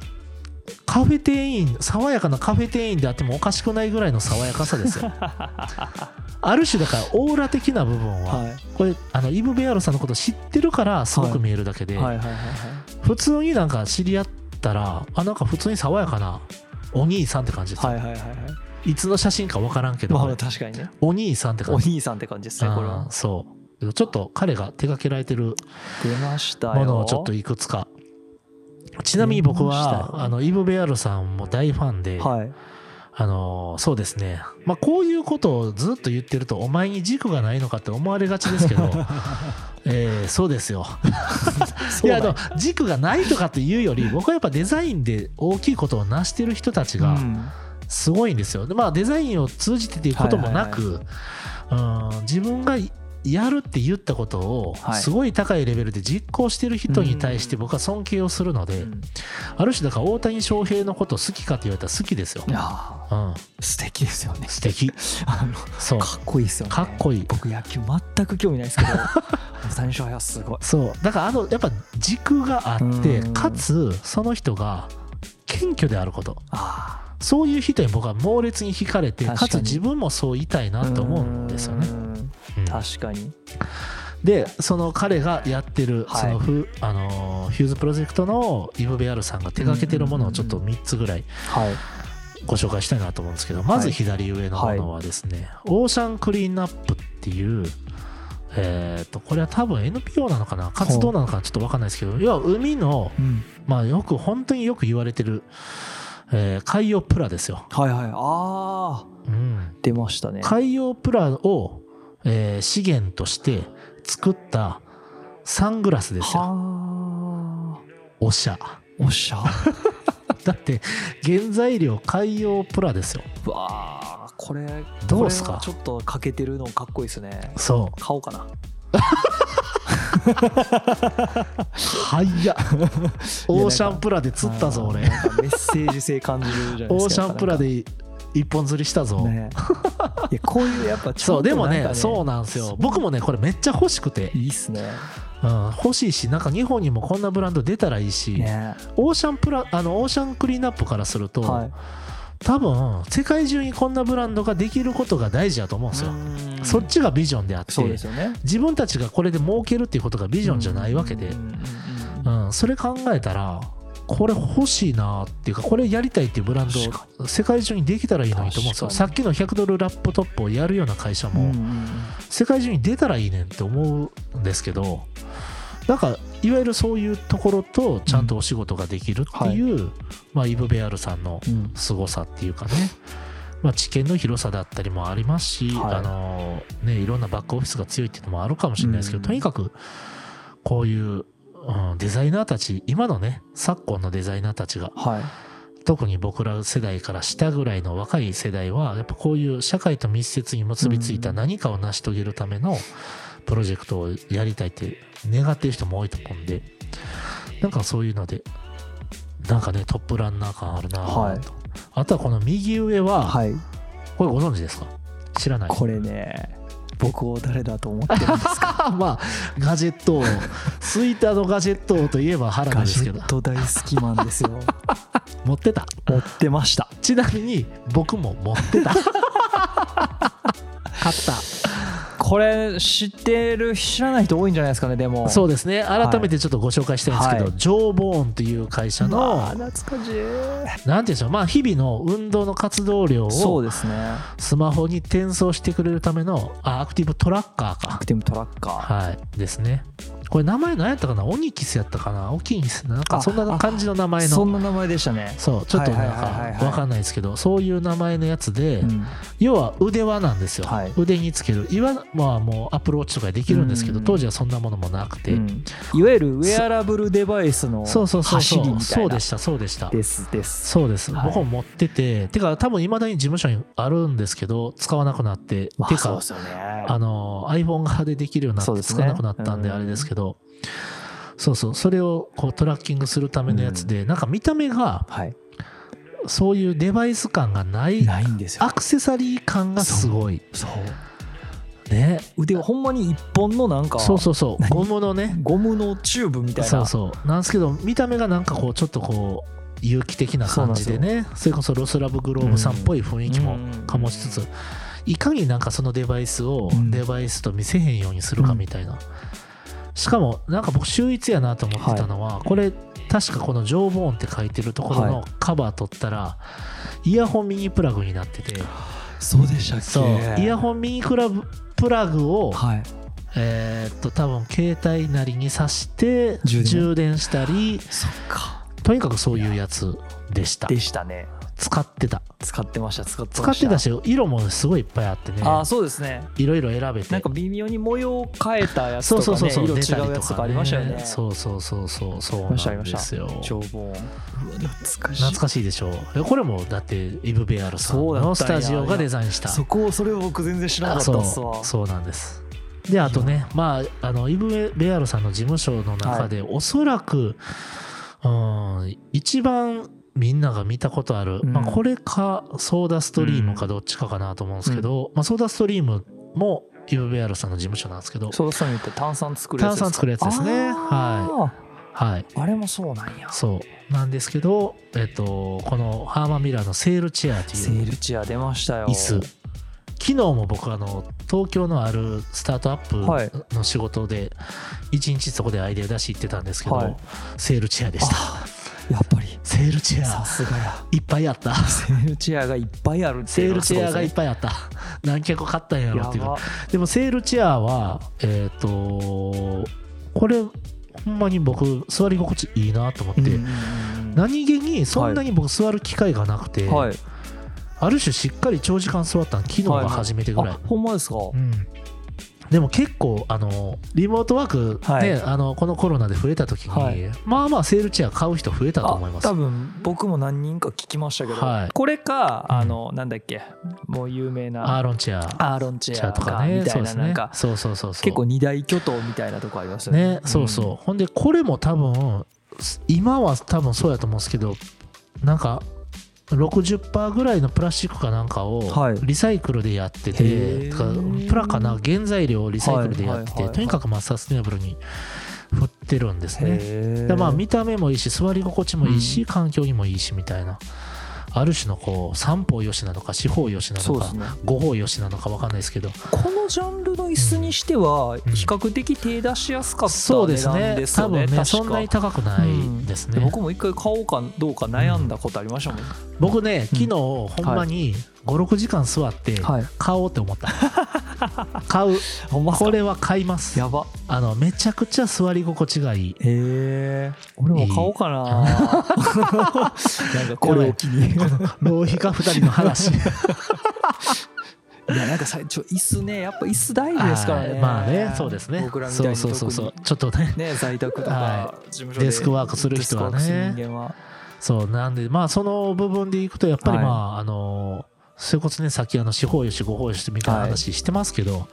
カフェ店員爽やかなカフェ店員であってもおかしくないぐらいの爽やかさですよ <laughs> ある種だからオーラ的な部分は、はい。これあのイブ・ベアルさんのこと知ってるからすごく見えるだけで、普通になんか知り合ったらあなんか普通に爽やかなお兄さんって感じですよ、はいはいはいはい。い、つの写真か分からんけど、まあ確かにね。お兄さんって感おじ兄さんって感じですねこれは。そう。ちょっと彼が手掛けられてる出ましたよ。ものをちょっといくつか。ちなみに僕はあのイブ・ベアルさんも大ファンで、はいあのそうですね、まあ、こういうことをずっと言ってるとお前に軸がないのかって思われがちですけど、<laughs> えーそうですよ。いやあの軸がないとかっていうより僕はやっぱデザインで大きいことを成してる人たちがうん。すごいんですよ。でまあデザインを通じてっていうこともなく、うん自分がやるって言ったことをはい。すごい高いレベルで実行してる人に対して僕は尊敬をするので、うん。ある種だから大谷翔平のこと好きかって言われたら好きですよ。い。やー。うん、素敵ですよね。素敵。<laughs> あのそう。かっこいいですよね。かっこいい。僕野球全く興味ないですけど <laughs> 大谷翔平はすごい。そう。だからあのやっぱ軸があってうん。かつその人が謙虚であること。あそういう人に僕は猛烈に惹かれて確かつ自分もそう言いたいなあと思うんですよね。うん。うん。確かに。でその彼がやってるはい。そのフ,、あのーフューズプロジェクトのイブ・ベアルさんが手掛けてるものをちょっと3つぐらいはい。ご紹介したいなと思うんですけどまず左上のものはですね、オーシャンクリーンアップっていうえー、とこれは多分 NPO なのかな？活動なのかな？ちょっと分かんないですけど要は海のうん。まあよく本当によく言われてる、えー海洋プラですよ、はいはい。ああうん、出ましたね。海洋プラを、えー資源として作ったサングラスですよ。はあおしゃ。おっしゃ。<laughs> だって原材料海洋プラですよ。うわあこれどうっすか？ちょっと欠けてるのかっこいいですね。そう。買おうかなはいやオーシャンプラで釣ったぞ俺。メッセージ性感じるじゃないですかオーシャンプラで一本釣りしたぞ、ね。いやこういうやっぱちょっとそうでもねそうなんですよ。僕もねこれめっちゃ欲しくて、いいっすね。うん、欲しいしなんか日本にもこんなブランド出たらいいし、ね。オーシャンプラあのオーシャンクリーンアップからすると、はい多分世界中にこんなブランドができることが大事だと思うんですよ、うん。そっちがビジョンであってね。自分たちがこれで儲けるっていうことがビジョンじゃないわけで、うんそれ考えたらこれ欲しいなっていうかこれやりたいっていうブラン確ド世界中にできたらいいのにと思うんですよ。確さっきの100ドルラップトップをやるような会社も、世界中に出たらいいねんって思うんですけどなんかいわゆるそういうところとちゃんとお仕事ができるっていう、まあ、イブ・ベアルさんのうん。凄さっていうかね、まあ、知見の広さだったりもありますし、はい。あのね、いろんなバックオフィスが強いっていうのもあるかもしれないですけど、うん。とにかくこういう、うんデザイナーたち今のね昨今のデザイナーたちがはい。特に僕ら世代から下ぐらいの若い世代はやっぱこういう社会と密接に結びついた何かを成し遂げるためのプロジェクトをやりたいって願ってる人も多いと思うんでなんかそういうのでなんかねトップランナー感あるなと、はい。あとはこの右上は、はい。これご存知ですか？知らない。これね僕を誰だと思ってるんですか？<laughs> まあガジェット王。スイタのガジェット王といえば原田ガですけど。ジェット大好きマンですよ。<laughs> 持ってた。持ってました。ちなみに僕も持ってた。<laughs> 買ったこれ知ってる知らない人多いんじゃないですかねでも。そうですね。改めてちょっとご紹介したいんですけど、はい。ジョー・ボーンっていう会社の、まあ懐かしい。なんていうんでしょう。まあ日々の運動の活動量をそうですね。スマホに転送してくれるためのあアクティブトラッカーアかクティブトラッカー。はい。ですねこれ名前何やったかな？オニキスやったかな？オキニスなんかそんな感じの名前の。そんな名前でしたね。そうちょっとなんか分かんないですけどそういう名前のやつで、うん。要は腕輪なんですよ、はい。腕につける。今はもうアプローチとかできるんですけど、うん。当時はそんなものもなくて、うん。いわゆるウェアラブルデバイスのそう。そうそう走りそうみたいうな。そでしたそうでした。ですです。そうです、はい。僕も持ってててか多分いまだに事務所にあるんですけど使わなくなって、まてかあそうですよね。あの iPhone 側でできるようになって使わなくなったんでうんあれですけど、そうそう。それをこうトラッキングするためのやつで、なんか見た目がはい。そういうデバイス感がないないんですよ。アクセサリー感がすごい。そう。ね。腕はほんまに一本のなんかそうそうそう。何？ゴムのね。ゴムのチューブみたいな。そうそう。なんですけど見た目がなんかこうちょっとこう有機的な感じでね。それこそロスラブグローブさんっぽい雰囲気も醸しつついかになんかそのデバイスをうん。デバイスと見せへんようにするかみたいなしかもなんか僕秀逸やなと思ってたのはこれ確かこの「ジョーボーン」って書いてるところはのカバー取ったらイヤホンミニプラグになってて。そうでしたっけ。そう。イヤホンミニクラブプラグをはい。えーっと多分携帯なりに挿して充電したりそっか。とにかくそういうやつでした。でしたね使ってた。使ってました使って使ました。ってたし色もすごいいっぱいあってね。ああそうですね。いろいろ選べて。なんか微妙に模様を変えたやつそうとかねそうそうそう色違うやつとかありましたよね。そうそうそうそう。そうありましたあなんですよ消防うわ懐かしい。懐かしいでしょう。これもだってイブ・ベアルさんのスタジオがデザインした。そこをそれを僕全然知らなかったそうっすわ。そうなんです。であとねまああのイブ・ベアルさんの事務所の中で、おそらくうん一番みんなが見たことある、うん。まあ、これかソーダストリームかどっちかかなと思うんですけど、まあ、ソーダストリームもイブ・ベアルさんの事務所なんですけどソーダストリームって炭酸作るやつですか？炭酸作るやつですね。あはい。ー。あれもそうなんや。そう。なんですけど、えっと、このハーマン・ミラーのセールチェアとセいうールチェア出ましたよ。椅子。昨日も僕あの東京のあるスタートアはいップの仕事で一日そこでアイデア出し行ってたんですけど、はい。セールチェアでした。あやっぱり。セールチェさアすがや。いっぱいあった。セールチェアがいっぱいあるセールチェアがいっぱいあった。何脚買ったんやねろっていう。でもセールチェアはえっ、とこれほんまに僕座り心地いいなと思って、何気にそんなに僕座る機会がなくて、はい。ある種しっかり長時間座ったの昨日が初めてぐらい、あほんまですか。うん、でも結構あのリモートワーク、ねはい。あのこのコロナで増えた時に、はい。まあまあセールチェア買う人増えたと思います。多分僕も何人か聞きましたけど、はい。これかうん。あの、なんだっけもう有名アーなロンチェアアーロンチェアとかね。かみたいななんかそうそうそうそう。結構二大巨頭みたいなとこありますよね。ね、そうそう。ほんでこれも多分今は多分そうやと思うんですけどなんか60%ぐらいのプラスチックかなんかをはい。リサイクルでやってて、へー。とかプラかな？原材料をリサイクルでやってて、はいはいはいはい。とにかくまあサステナブルに振ってるんですね。へでまあー見た目もいいし座り心地もいいし、うん。環境にもいいしみたいなある種のこう三方よしなのか四方よしなのか五方よしなのか分かんないですけど。このジャンルの椅子にしてはん。比較的手出しやすかったですね。ですよね。多分ねそんなに高くないですね、で僕も一回買おうかどうか悩んだことありましたもん、僕ね昨日ほんまに56時間座ってはい。買おうって思った、<laughs> 買う。ほんまっすか？これは買います。やば。あのめちゃくちゃ座り心地がいい。へえ。俺も買おうかな。<laughs> なんかこれ。を機にい浪費家2人の話。<laughs> やなんかさちょ椅子ねやっぱ椅子大事ですからね。はい。まあねそうですね。僕らみたいにそうそうそうちょっとね。ね在宅とはか事務所で。デスクワークする人はね。そうなんでまあその部分でいくとやっぱりはい。まあ、あのそれこそね。さっきあの四方よし五方よしみたいな話してますけど、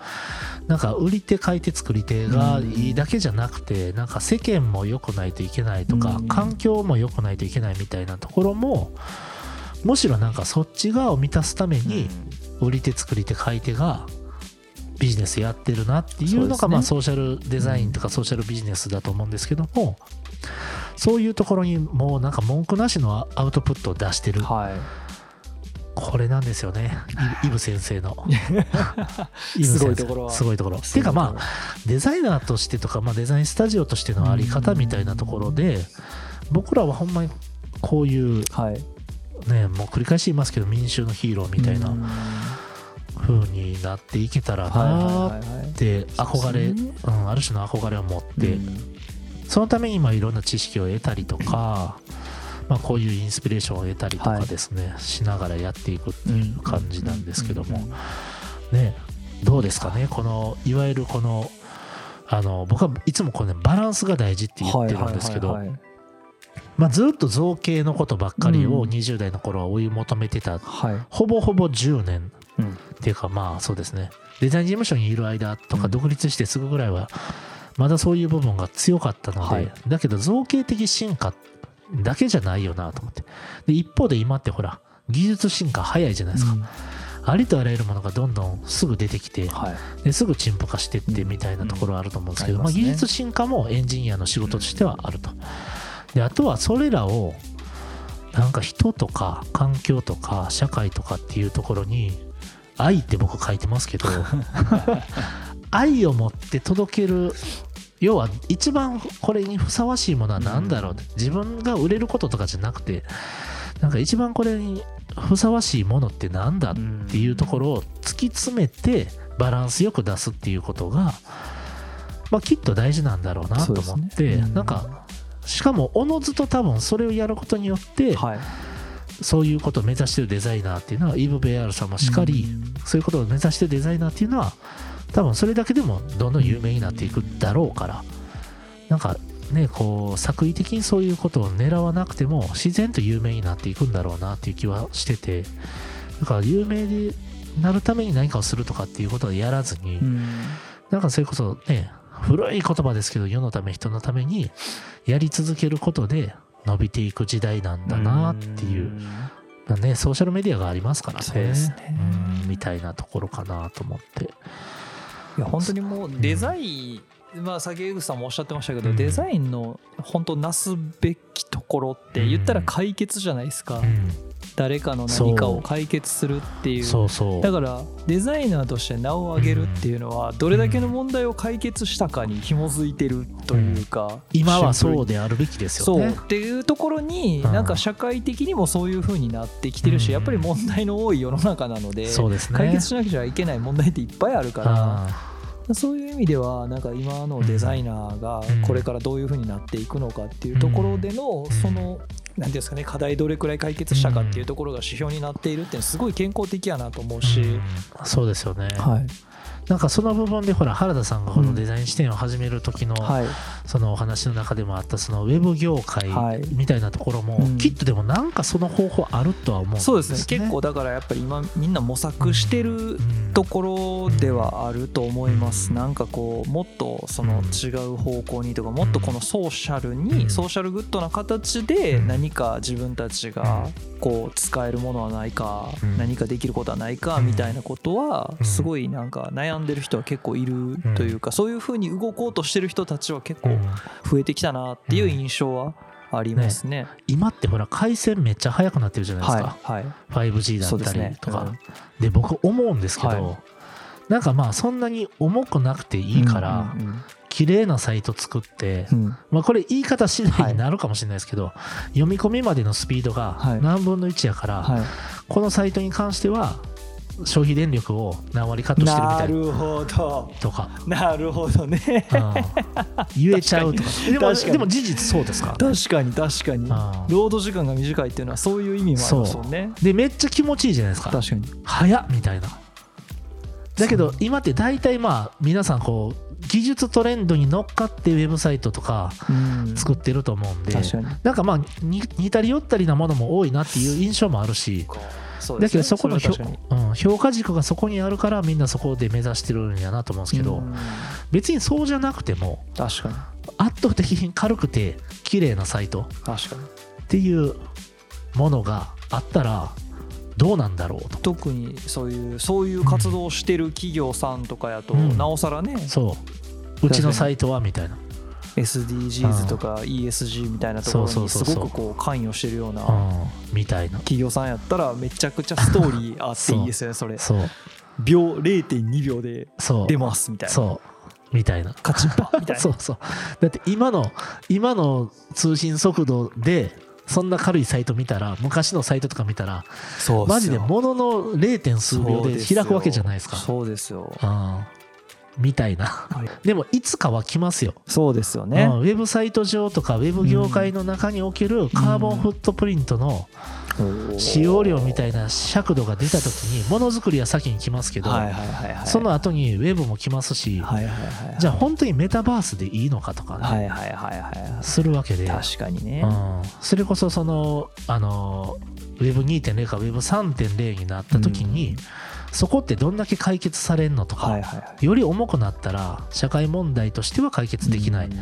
なんか売り手買い手作り手がいいだけじゃなくて、なんか世間も良くないといけないとか、うん。環境も良くないといけないみたいなところもむしろなんかそっち側を満たすために売り手作り手買い手がビジネスやってるなっていうのがね。まあソーシャルデザインとかソーシャルビジネスだと思うんですけどもそういうところにもうなんか文句なしのアウトプットを出してる。はいこれなんですよね。イイブ先生の。<laughs> すごいところは。すごいところ。っていうかまあデザイナーとしてとか、まあ、デザインスタジオとしてのあり方みたいなところで僕らはほんまにこういうはい。ねもう繰り返し言いますけど民衆のヒーローみたいなうん。風になっていけたらなって憧れ、そうん、ある種の憧れを持って、うん。そのために今いろんな知識を得たりとか、まあ、こういうインスピレーションを得たりとかですね、しながらやっていくっていう感じなんですけども、ねどうですかねこのいわゆるこのあの僕はいつもこれねバランスが大事って言ってるんですけど、はいはいはいはい。まあ、ずっと造形のことばっかりをうん。20代の頃は追い求めてた、はい。ほぼほぼ10年うん。っていうかまあそうですね。デザイン事務所にいる間とかうん。独立してすぐぐらいはまだそういう部分が強かったので、はい。だけど造形的進化だけじゃないよなと思って。で一方で今ってほら技術進化早いじゃないですか、うん。ありとあらゆるものがどんどんすぐ出てきてはい。ですぐ陳腐化してってみたいなところはあると思うんですけど、ま技術進化もエンジニアの仕事としてはあると。であとはそれらをなんか人とか環境とか社会とかっていうところに愛って僕書いてますけど <laughs> 愛を持って届ける要は一番これにふさわしいものは何だろう、自分が売れることとかじゃなくてなんか一番これにふさわしいものって何だっていうところを突き詰めてバランスよく出すっていうことが、まあ、きっと大事なんだろうなと思って、ね。うん。なんかしかもおのずと多分それをやることによって、はい。そういうことを目指してるデザイナーっていうのはイーブ・ベアールさんもしっかり、うん。そういうことを目指してるデザイナーっていうのは多分それだけでもどんどん有名になっていくだろうから。なんかねこう作為的にそういうことを狙わなくても自然と有名になっていくんだろうなっていう気はしてて。だから有名になるために何かをするとかっていうことはやらずに、うん。なんかそれこそね古い言葉ですけど世のため人のためにやり続けることで伸びていく時代なんだなっていう、ね、ソーシャルメディアがありますからね。そうですね。うんみたいなところかなと思っていや本当にもうデザイン、まあ先江口さんもおっしゃってましたけど、うん。デザインの本当なすべきところって言ったら解決じゃないですか、うん。誰かの何かを解決するっていう。そうそう。だからデザイナーとして名を上げるっていうのはどれだけの問題を解決したかに紐づいてるというか、今はそうであるべきですよそうねっていうところにうん。なんか社会的にもそういう風になってきてるしうん。やっぱり問題の多い世の中なので解決しなきゃいけない問題っていっぱいあるからあそういう意味ではなんか今のデザイナーがうん。これからどういう風になっていくのかっていうところでのん。その何ですかね課題どれくらい解決したかっていうところが指標になっているってすごい健康的やなと思うし。うん。そうですよね、はいなんかその部分でほら原田さんがこのデザイン視点を始める時のはい。そのお話の中でもあったそのウェブ業界はい。みたいなところもうん。きっとでもなんかその方法あるとは思うんですね。そうですね。結構だからやっぱり今みんな模索してるうん。ところではあると思います、うん。なんかこうもっとその違う方向にとかもっとこのソーシャルうん。にソーシャルグッドな形でうん。何か自分たちがこう使えるものはないかうん。何かできることはないかうん。みたいなことはうん。すごいなんか悩んでる人は結構いるというかそういうふうに動こうとしてる人たちは結構うん。増えてきたなっていう印象はありますね。今ってほら回線めっちゃ速くなってるじゃないですか、はいはい。5G だったりそうですね。とかうんで,、僕思うんですけど、はい。なんかまあそんなに重くなくていいから、うんうん綺麗なサイト作って、うん。うんまあこれ言い方次第になるかもしれないですけど、読み込みまでのスピードがはい。何分の1やから、はい。このサイトに関しては消費電力を何割カットしてるみたいな。なるほど。とか、なるほどね。うん。言えちゃうとか。でもでも事実そうですか確かに確かに。うん。労働時間が短いっていうのはそういう意味もありますもんね。でめっちゃ気持ちいいじゃないですか。確かに。早っみたいな。だけど今って大体まあ皆さんこう技術トレンドに乗っかってウェブサイトとかうん。作ってると思うんで、確かに。なんかまあに似たり寄ったりなものも多いなっていう印象もあるしそうですね。だけどそこの評れは確かに。うん、評価軸がそこにあるからみんなそこで目指してるんやなと思うんですけど、うん。別にそうじゃなくても確かに。圧倒的に軽くて綺麗なサイト確かに。っていうものがあったらどうなんだろうと。特にそういうそういう活動をしてる企業さんとかやと、うん。なおさらね。そう。うちのサイトはみたいな、SDGs とか ESG みたいなところにすごくこう関与してるようなうん、みたいな。企業さんやったらめちゃくちゃストーリーあっていいですよね <laughs> それ。秒0.2秒で出ますみたいな。そう。みたいな。カチッパみたいな。<laughs> そうそう。だって今の今の通信速度でそんな軽いサイト見たら昔のサイトとか見たらマジでものの 0. 点数秒で開くわけじゃないですか。そうですよ。うんみたいな。はい。<laughs> でもいつかは来ますよ、そうですよね。うんウェブサイト上とかウェブ業界の中におけるカーボンフットプリントの使用量みたいな尺度が出た時にものづくりは先に来ますけど、その後にウェブも来ますし、はいはいはいじゃあ本当にメタバースでいいのかとかね、するわけで、確かにね。うん、それこそそのあの Web2.0 か Web3.0 になった時に、そこってどんだけ解決されんのとか、はいはいはい。より重くなったら社会問題としては解決できない、うん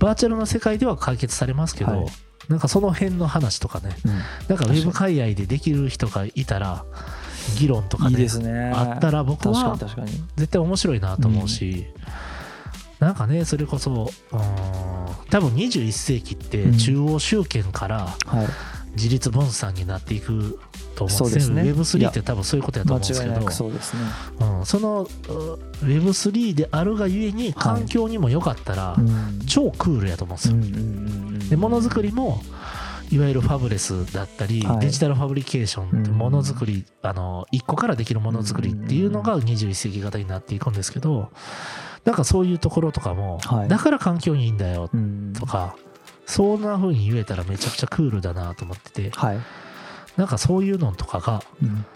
バーチャルの世界では解決されますけど、はい。なんかその辺の話とかね。なんかウェブ界隈でできる人がいたら議論とかねですね。あったら僕は絶対面白いなと思うし、なんかねそれこそうん多分21世紀ってうん。中央集権からはい。自立分散になっていくと思そううんですね。Web3 って多分そういうことやと間思うんですけど。違いなくそうですね。うん、そのう Web3 であるがゆえに環境にも良かったら、うん。超クールやと思うんですよ。でものづくりもいわゆるファブレスだったり、はい。デジタルファブリケーションってうん。ものづくり、あの1個からできるものづくりっていうのが21世紀型になっていくんですけどなんかそういうところとかも、はい。だから環境にいいんだようん。とか、そんな風に言えたらめちゃくちゃクールだなと思ってて。はいなんかそういうのとかが、うん。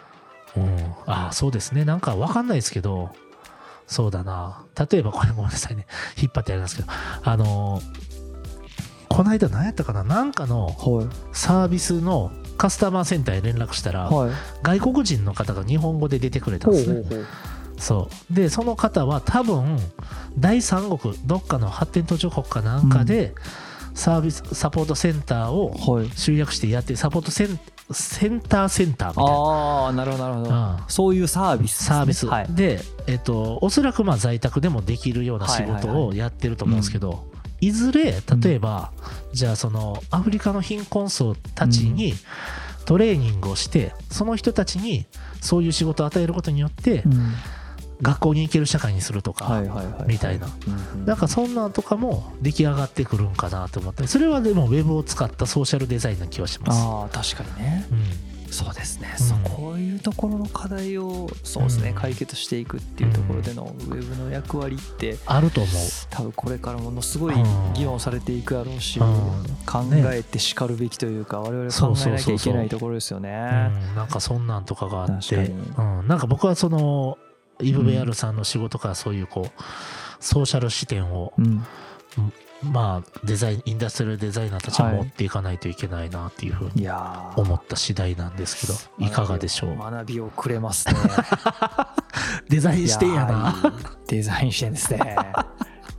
うん、ああそうですね。なんかわかんないですけどそうだな。例えばこれごめんなさいね。<laughs> 引っ張ってやりますけど。あのこの間何やったかな？なんかのはい。サービスのカスタマーセンターへ連絡したら、はい。外国人の方が日本語で出てくれたんですね。ほうそう。でその方は多分第三国どっかの発展途上国かなんかでサービスサポートセンターをほうはい。集約してやってサポートセンセンターセンターみたいな。ああなるほどなるほど。うん。そういうサービスね。サービス、はい。で、えっとおそらくまあ在宅でもできるような仕はいはいはい。事をやってると思うんですけど、いずれ例えば、じゃあそのアフリカの貧困層たちにトレーニングをしてその人たちにそういう仕事を与えることによってうん学校に行ける社会にするとか、みたいな。なんかそんなんとかも出来上がってくるんかなと思って。それはでもウェブを使ったソーシャルデザインな気はします。ああ確かにね。うん。そうですね、うん。そうこういうところの課題をそうですね、うん。解決していくっていうところでのウェブの役割ってあると思う。多分これからものすごいうん。議論されていくやろうし、うん。考えてしかるべきというか、我々考えなきゃいけないところですよね。うん、なんかそんなんとかがあって、確うん、なんか僕はそのイブ・ベアルさんの仕事からそういうこうソーシャル視点を、うん。まあデザインインダストリアルデザイナーたちははい持っていかないといけないなっていうふうに思った次第なんですけど、いかがでしょう？学びをくれますね。<laughs> デザインしてんやな。デザインしてんですね。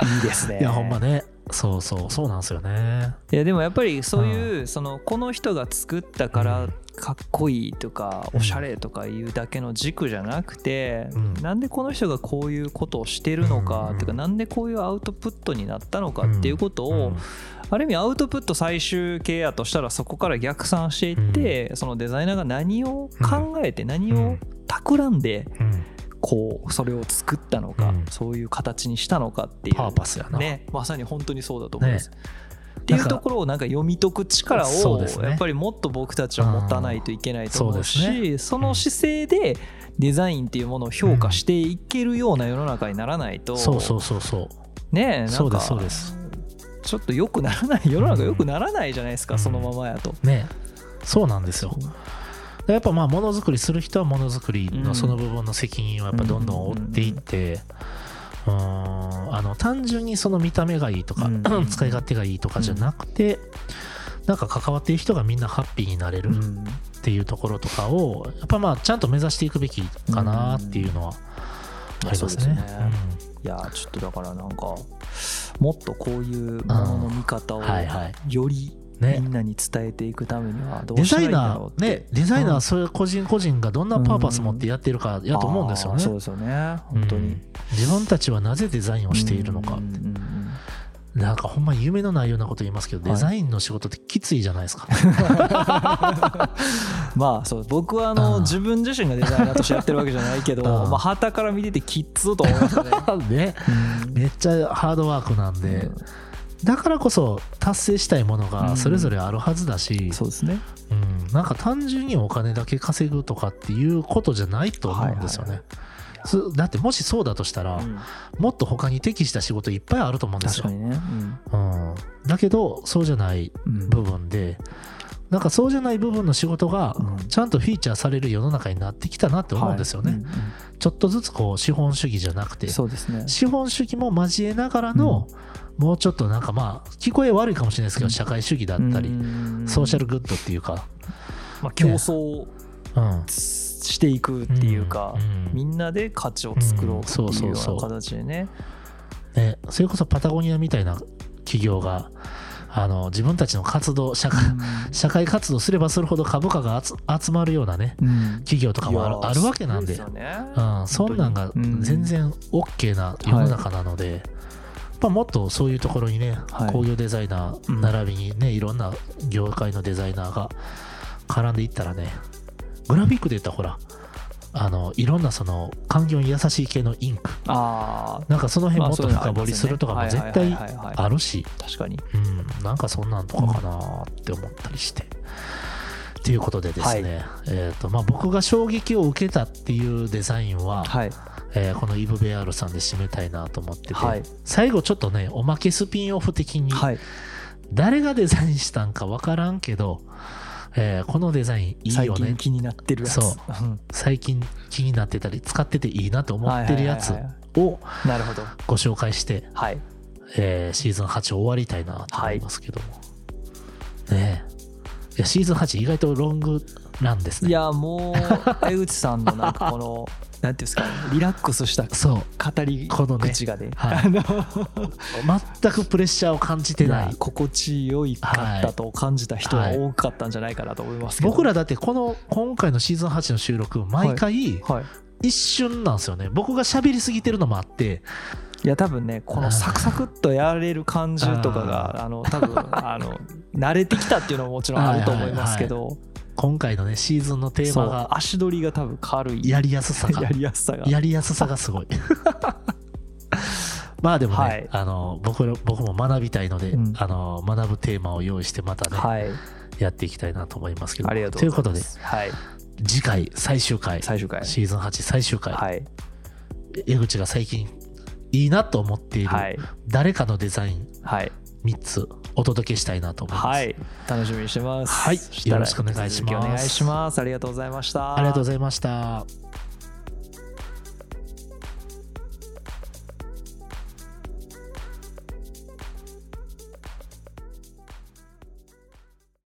いいですね。いやほんまね。そうそう。そうなんですよね。いやでもやっぱりそういう、そのこの人が作ったからかっこいいとか、うん。おしゃれとかいうだけの軸じゃなくて、うん。なんでこの人がこういうことをしてるのか、うんっていうかなんでこういうアウトプットになったのかっていうことを、うん。ある意味アウトプット最終形やとしたらそこから逆算していって、そのデザイナーが何を考えて何を企んでうん。こうそれを作ったのか、うん。そういう形にしたのかっていう。パーパスやな、ね、まさに本当にそうだと思います。ねっていうところをなんか読み解く力をやっぱりもっと僕たちは持たないといけないと思うしでその姿勢でデザインっていうものを評価していけるような世の中にならないとそうそうそうそう。ねえなんそうですかそうです。ちょっと良くならない世の中良くならないじゃないですかうん。そのままやと。ねそうなんですよ。やっぱまあものづくりする人はものづくりのその部分の責任をやっぱどんどん負っていって、うーんあの単純にその見た目がいいとか、うん。使い勝手がいいとかじゃなくて、なんか関わっている人がみんなハッピーになれるうん。っていうところとかをやっぱまあちゃんと目指していくべきかなっていうのはありますね。そうですね。いやちょっとだからなんかもっとこういうものの見方をよりねみんなに伝えていくためにはどうデしたらいいんだザイナー、ろうってね、デザイナー、うんそれ個人個人がどんなパーパス持ってやってるかやと思うんですよね。そうですよね。本当に。うん自分たちはなぜデザインをしているのか。うんうんうんなんかほんま夢のないようなこと言いますけど、はい。デザインの仕事ってきついじゃないですか。<laughs> まあそう僕はあのうん自分自身がデザイナーとしてやってるわけじゃないけどうんまあ旗から見ててきっつと思いますね。<laughs> ね、うん。めっちゃハードワークなんで、だからこそ達成したいものがそれぞれあるはずだし、そうですね。うん。なんか単純にお金だけ稼ぐとかっていうことじゃないと思うんですよね。はいすだってもしそうだとしたら、うん。もっと他に適した仕事いっぱいあると思うんですよ。確かにね。うん、だけどそうじゃないうん。うん部分でなんかそうじゃない部分の仕事がうん。ちゃんとフィーチャーされる世の中になってきたなって思うんですよね。はい。うんちょっとずつこう資本主義じゃなくてうんそうですね。資本主義も交えながらの、もうちょっとなんかまあ聞こえ悪いかもしれないですけど、うん。社会主義だったり、うん。ソーシャルグッドっていうか、まあ競争うん、していくっていうかうん。みんなで価値を作ろうっていうよそう。うそうな形でね。ね、それこそパタゴニアみたいな企業があの自分たちの活動社会社会活動すればするほど株価が集集まるようなねうん。企業とかもあるあるわけなんで。すごいすよね。うん、そんなんがうん。全然 OK な世の中なので、やっぱもっとそういうところにね、はい。工業デザイナうんー並びにね、いろんな業界のデザイナーが絡んでいったらねグラフィックで言ったらほらあのいろんなその環境に優しい系のインク。あなんかその辺まあもっと深掘りするとかも絶対はいはいはいはい。はいあるし、あ確かに。うん、なんかそんなんとかかなって思ったりして。ということでですね、えーとまあ、僕が衝撃を受けたっていうデザインは、はいえーこのイブ・ベアールさんで締めたいなと思ってて、はい。最後ちょっとねおまけスピンオフ的にはい。誰がデザインしたんか分からんけど、えーこのデザインいい最よね。近気になってるやつ。そう。うん。最近気になってたり使ってていいなと思ってるやつはいはいはいをご紹介して、はい。えーシーズン8終わりたいなと思いますけども、ねえ。いやシーズン8意外とロングランですね。いやもう江口さんのなんかこのなんていうんですかリラックスしたそう。語りこのね口がね。はい。あの全くプレッシャーを感じてない。心地よいかったと感じた人が多かったんじゃないかなと思いますけど。僕らだってこの今回のシーズン8の収録毎回はい。一瞬なんですよね。僕が喋りすぎてるのもあって。いや多分ねこのサクサクっとやれる感じとかがあの多分あの慣れてきたっていうのももちろんあると思いますけど今回のねシーズンのテーマが足取りが多分軽い。やりやすさが。<laughs> やりやすさが。やりやすさがすごい。<laughs> まあでもね、はい。あの僕ら僕も学びたいので、うん。あの学ぶテーマを用意してまたね、はい。やっていきたいなと思いますけど。ありがとういうことでございますはい。次回最終回。最終回。シーズン8最終回、はい。江口が最近いいなと思っているはい。誰かのデザイン。はい3つお届けしたいなと思います、はい。楽しみにしてます。はい。よろしくお願いします。お願いします。ありがとうございました。ありがとうございました